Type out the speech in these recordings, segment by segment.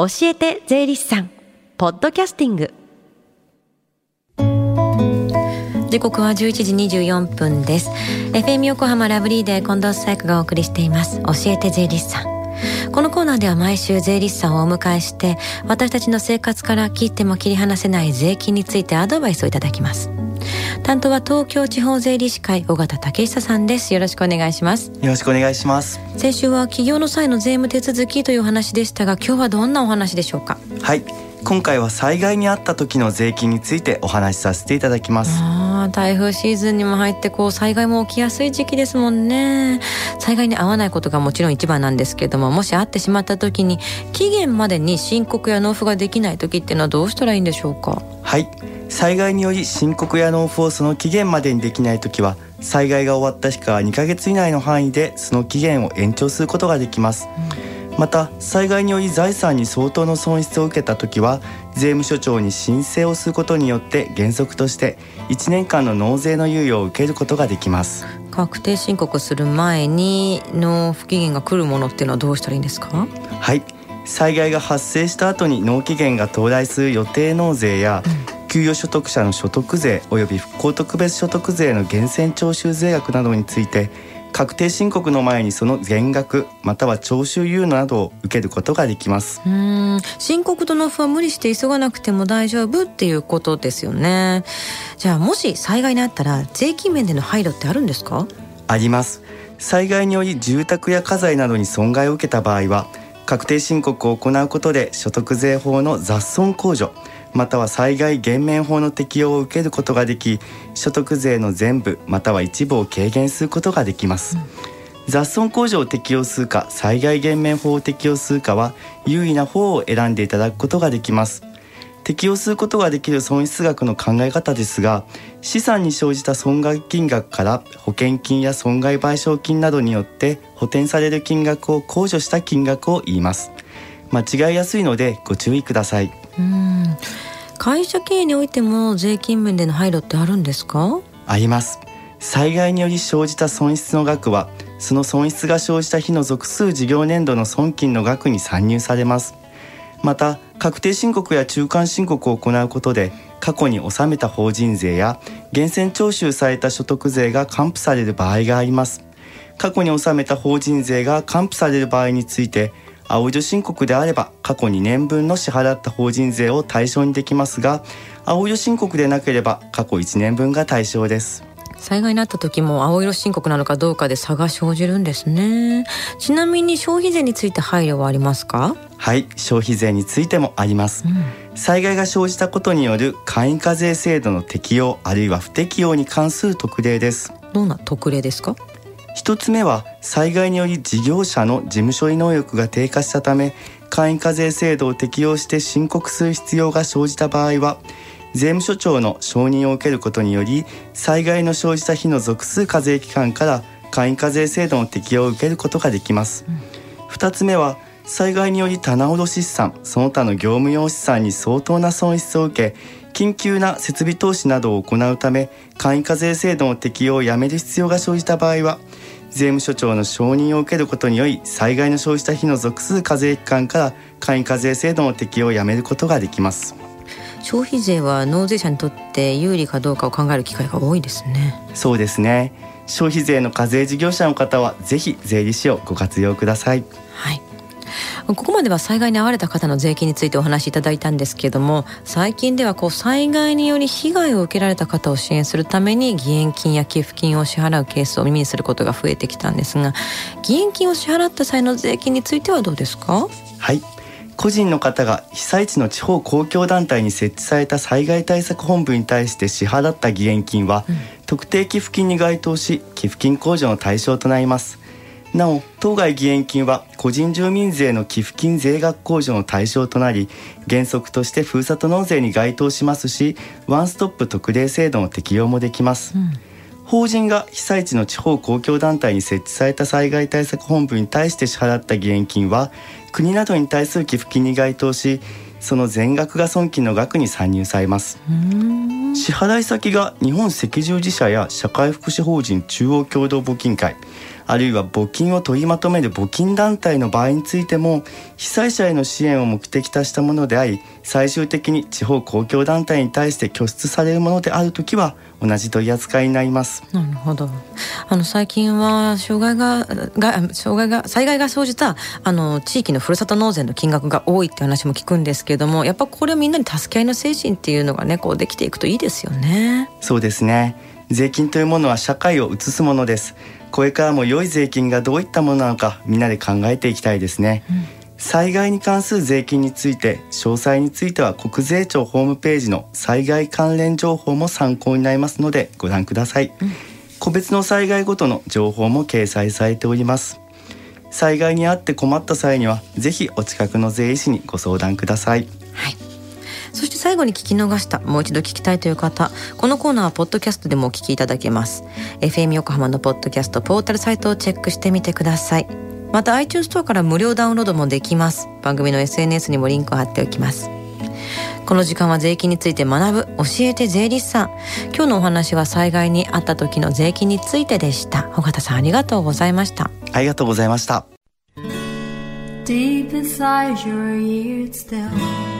教えて税理士さん。ポッドキャスティング。時刻は11時24分です。FM 横浜ラブリーで近藤紗友がお送りしています。教えて税理士さん。このコーナーでは毎週税理士さんをお迎えして私たちの生活から切っても切り離せない税金についてアドバイスをいただきます。担当は東京地方税理士会尾形武久さんです。よろしくお願いします。よろしくお願いします。先週は企業の際の税務手続きという話でしたが今日はどんなお話でしょうか？はい。今回は災害にあった時の税金についてお話しさせていただきます。あ台風シーズンにも入ってこう災害も起きやすい時期ですもんね。災害に合わないことがもちろん一番なんですけどももし会ってしまった時に期限までに申告や納付ができない時っていうのはどうしたらいいんでしょうか？はい災害により申告や納付をその期限までにできない時は災害が終わった日から2ヶ月以内の範囲でその期限を延長することができます、うんまた災害により財産に相当の損失を受けた時は税務署長に申請をすることによって原則として1年間の納税の猶予を受けることができます。確定申告する前に納付期限が来るものっていうのはどうしたらいいんですか？はい。災害が発生した後に納期限が到来する予定納税や、うん、給与所得者の所得税及び復興特別所得税の源泉徴収税額などについて確定申告の前にその減額または徴収猶予などを受けることができます。うん。申告と納付は無理して急がなくても大丈夫っていうことですよね。じゃあもし災害にあったら税金面での配慮ってあるんですか？あります。災害により住宅や家財などに損害を受けた場合は確定申告を行うことで所得税法の雑損控除または災害減免法の適用を受けることができ所得税の全部または一部を軽減することができます、うん、雑損控除を適用するか災害減免法を適用するかは優位な方を選んでいただくことができます。適用することができる損失額の考え方ですが資産に生じた損害金額から保険金や損害賠償金などによって補填される金額を控除した金額を言います。間違いやすいのでご注意ください。うん。会社経営においても税金面での配慮ってあるんですか？あります。災害により生じた損失の額はその損失が生じた日の属数事業年度の損金の額に算入されます。また確定申告や中間申告を行うことで過去に納めた法人税や源泉徴収された所得税が還付される場合があります。過去に納めた法人税が還付される場合について青色申告であれば過去2年分の支払った法人税を対象にできますが青色申告でなければ過去1年分が対象です。災害になった時も青色申告なのかどうかで差が生じるんですね。ちなみに消費税について配慮はありますか？はい消費税についてもあります、うん、災害が生じたことによる簡易課税制度の適用あるいは不適用に関する特例です。どんな特例ですか？一つ目は災害により事業者の事務処理能力が低下したため簡易課税制度を適用して申告する必要が生じた場合は税務署長の承認を受けることにより災害の生じた日の属数課税期間から簡易課税制度の適用を受けることができます、うん、つ目は災害により棚卸資産その他の業務用資産に相当な損失を受け緊急な設備投資などを行うため簡易課税制度の適用をやめる必要が生じた場合は税務署長の承認を受けることにより災害の生じた日の属数課税期間から簡易課税制度の適用をやめることができます消費税は納税者にとって有利かどうかを考える機会が多いですねそうですね消費税の課税事業者の方はぜひ税理士をご活用くださいはいここまでは災害に遭われた方の税金についてお話しいただいたんですけれども最近ではこう災害により被害を受けられた方を支援するために義援金や寄付金を支払うケースを耳にすることが増えてきたんですが義援金を支払った際の税金についてはどうですか？はい。個人の方が被災地の地方公共団体に設置された災害対策本部に対して支払った義援金は、うん、特定寄付金に該当し寄付金控除の対象となりますなお当該義援金は個人住民税の寄付金税額控除の対象となり原則としてふるさと納税に該当しますしワンストップ特例制度の適用もできます、うん、法人が被災地の地方公共団体に設置された災害対策本部に対して支払った義援金は国などに対する寄付金に該当しその全額が損金の額に算入されます。支払い先が日本赤十字社や社会福祉法人中央共同募金会あるいは募金を取りまとめる募金団体の場合についても被災者への支援を目的としたものであり最終的に地方公共団体に対して拠出されるものであるときは同じ取り扱いになります。なるほど。あの最近は障害がが障害が災害が生じたあの地域のふるさと納税の金額が多いって話も聞くんですけれどもやっぱこれはみんなに助け合いの精神っていうのがねこうできていくといいですよね。そうですね。税金というものは社会を映すものですこれからも良い税金がどういったものなのかみんなで考えていきたいですね、うん、災害に関する税金について詳細については国税庁ホームページの災害関連情報も参考になりますのでご覧ください、うん、個別の災害ごとの情報も掲載されております。災害に遭って困った際にはぜひお近くの税理士にご相談ください。はいそして最後に聞き逃したもう一度聞きたいという方このコーナーはポッドキャストでもお聞きいただけます。FM 横浜のポッドキャストポータルサイトをチェックしてみてください。また iTunes ストアから無料ダウンロードもできます。番組の SNS にもリンクを貼っておきます。この時間は税金について学ぶ教えて税理士さん。今日のお話は災害にあった時の税金についてでした。尾形さんありがとうございました。ありがとうございました。Deep inside your ear still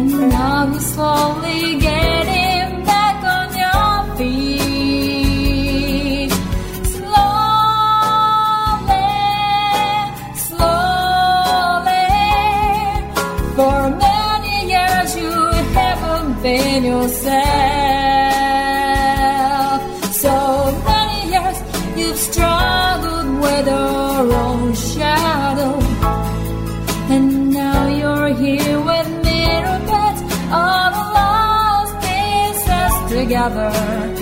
And now you're slowly getting together.